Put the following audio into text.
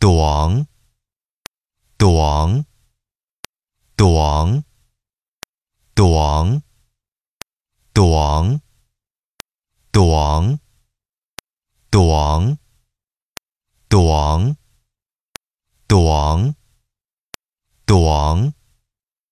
短，短，短，短，短，短，短，短，短，短。